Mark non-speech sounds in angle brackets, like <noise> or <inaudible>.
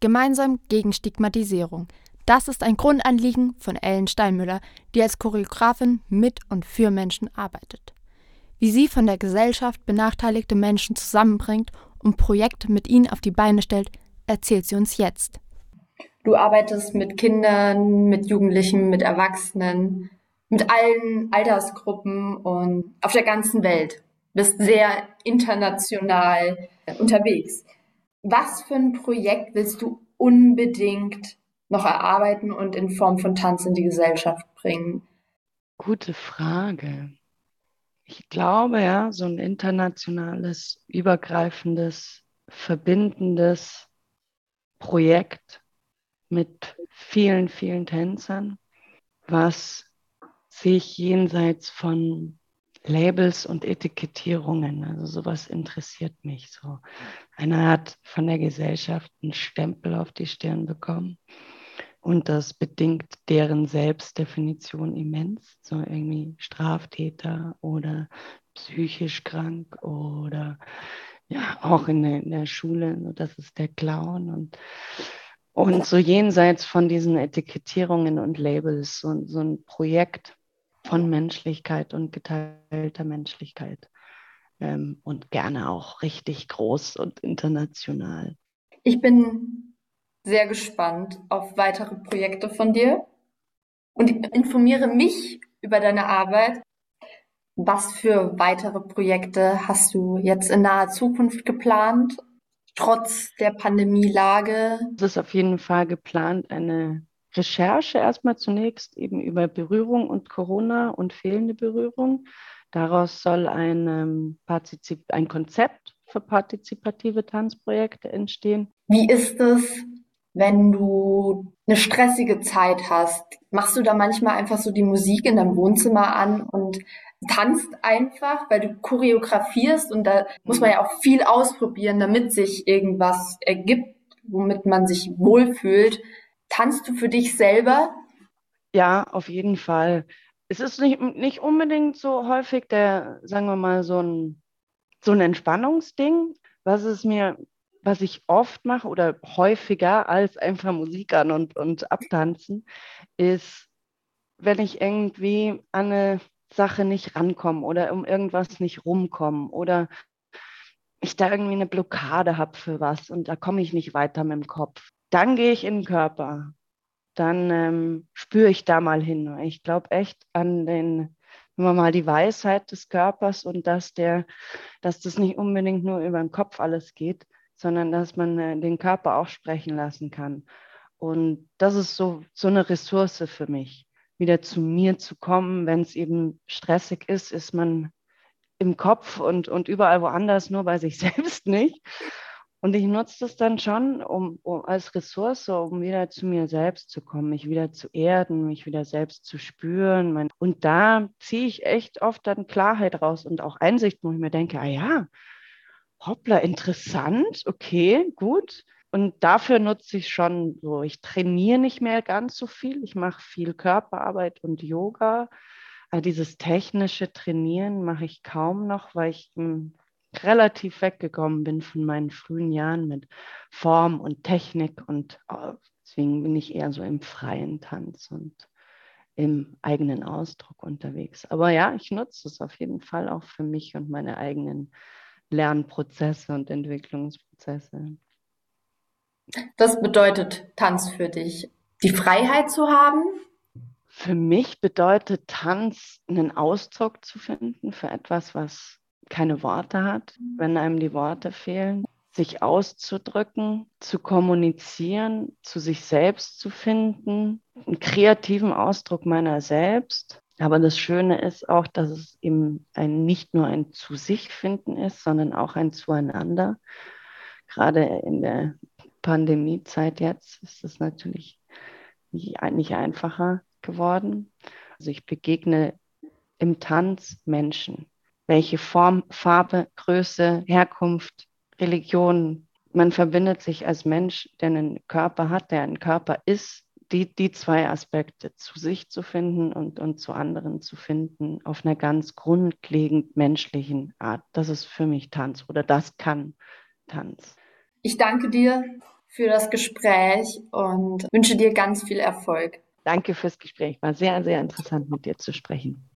Gemeinsam gegen Stigmatisierung. Das ist ein Grundanliegen von Ellen Steinmüller, die als Choreografin mit und für Menschen arbeitet. Wie sie von der Gesellschaft benachteiligte Menschen zusammenbringt und Projekte mit ihnen auf die Beine stellt, erzählt sie uns jetzt. Du arbeitest mit Kindern, mit Jugendlichen, mit Erwachsenen, mit allen Altersgruppen und auf der ganzen Welt. Bist sehr international unterwegs. Was für ein Projekt willst du unbedingt noch erarbeiten und in Form von Tanz in die Gesellschaft bringen? Gute Frage. Ich glaube, ja, so ein internationales, übergreifendes, verbindendes Projekt mit vielen, vielen Tänzern, was sich jenseits von Labels und Etikettierungen, also sowas interessiert mich so. Einer hat von der Gesellschaft einen Stempel auf die Stirn bekommen und das bedingt deren Selbstdefinition immens, so irgendwie Straftäter oder psychisch krank oder ja, auch in der, in der Schule, das ist der Clown. Und und so jenseits von diesen Etikettierungen und Labels, so, so ein Projekt von Menschlichkeit und geteilter Menschlichkeit. Ähm, und gerne auch richtig groß und international. Ich bin sehr gespannt auf weitere Projekte von dir und informiere mich über deine Arbeit. Was für weitere Projekte hast du jetzt in naher Zukunft geplant trotz der Pandemielage? Es ist auf jeden Fall geplant, eine Recherche erstmal zunächst eben über Berührung und Corona und fehlende Berührung. Daraus soll ein, ähm, ein Konzept für partizipative Tanzprojekte entstehen. Wie ist es, wenn du eine stressige Zeit hast? Machst du da manchmal einfach so die Musik in deinem Wohnzimmer an und tanzt einfach, weil du choreografierst und da muss man ja auch viel ausprobieren, damit sich irgendwas ergibt, womit man sich wohlfühlt. Tanzt du für dich selber? Ja, auf jeden Fall. Es ist nicht, nicht unbedingt so häufig der, sagen wir mal, so ein, so ein Entspannungsding. Was es mir, was ich oft mache oder häufiger als einfach Musik an und, und abtanzen, ist, wenn ich irgendwie an eine Sache nicht rankommen oder um irgendwas nicht rumkommen oder ich da irgendwie eine Blockade habe für was und da komme ich nicht weiter mit dem Kopf. Dann gehe ich in den Körper. Dann ähm, spüre ich da mal hin. Ich glaube echt an den, wenn man mal die Weisheit des Körpers und dass der, dass das nicht unbedingt nur über den Kopf alles geht, sondern dass man äh, den Körper auch sprechen lassen kann. Und das ist so, so eine Ressource für mich wieder zu mir zu kommen. Wenn es eben stressig ist, ist man im Kopf und, und überall woanders, nur bei sich <laughs> selbst nicht. Und ich nutze das dann schon um, um, als Ressource, um wieder zu mir selbst zu kommen, mich wieder zu erden, mich wieder selbst zu spüren. Und da ziehe ich echt oft dann Klarheit raus und auch Einsicht, wo ich mir denke, ah ja, hoppla, interessant, okay, gut. Und dafür nutze ich schon so, ich trainiere nicht mehr ganz so viel. Ich mache viel Körperarbeit und Yoga. Aber dieses technische Trainieren mache ich kaum noch, weil ich hm, relativ weggekommen bin von meinen frühen Jahren mit Form und Technik. Und oh, deswegen bin ich eher so im freien Tanz und im eigenen Ausdruck unterwegs. Aber ja, ich nutze es auf jeden Fall auch für mich und meine eigenen Lernprozesse und Entwicklungsprozesse. Was bedeutet Tanz für dich? Die Freiheit zu haben? Für mich bedeutet Tanz, einen Ausdruck zu finden für etwas, was keine Worte hat, wenn einem die Worte fehlen, sich auszudrücken, zu kommunizieren, zu sich selbst zu finden, einen kreativen Ausdruck meiner selbst. Aber das Schöne ist auch, dass es eben ein, nicht nur ein zu sich finden ist, sondern auch ein Zueinander. Gerade in der Pandemiezeit jetzt ist es natürlich nicht, nicht einfacher geworden. Also ich begegne im Tanz Menschen. Welche Form, Farbe, Größe, Herkunft, Religion. Man verbindet sich als Mensch, der einen Körper hat, der ein Körper ist, die, die zwei Aspekte zu sich zu finden und, und zu anderen zu finden, auf einer ganz grundlegend menschlichen Art. Das ist für mich Tanz oder das kann Tanz. Ich danke dir für das Gespräch und wünsche dir ganz viel Erfolg. Danke fürs Gespräch. War sehr, sehr interessant, mit dir zu sprechen.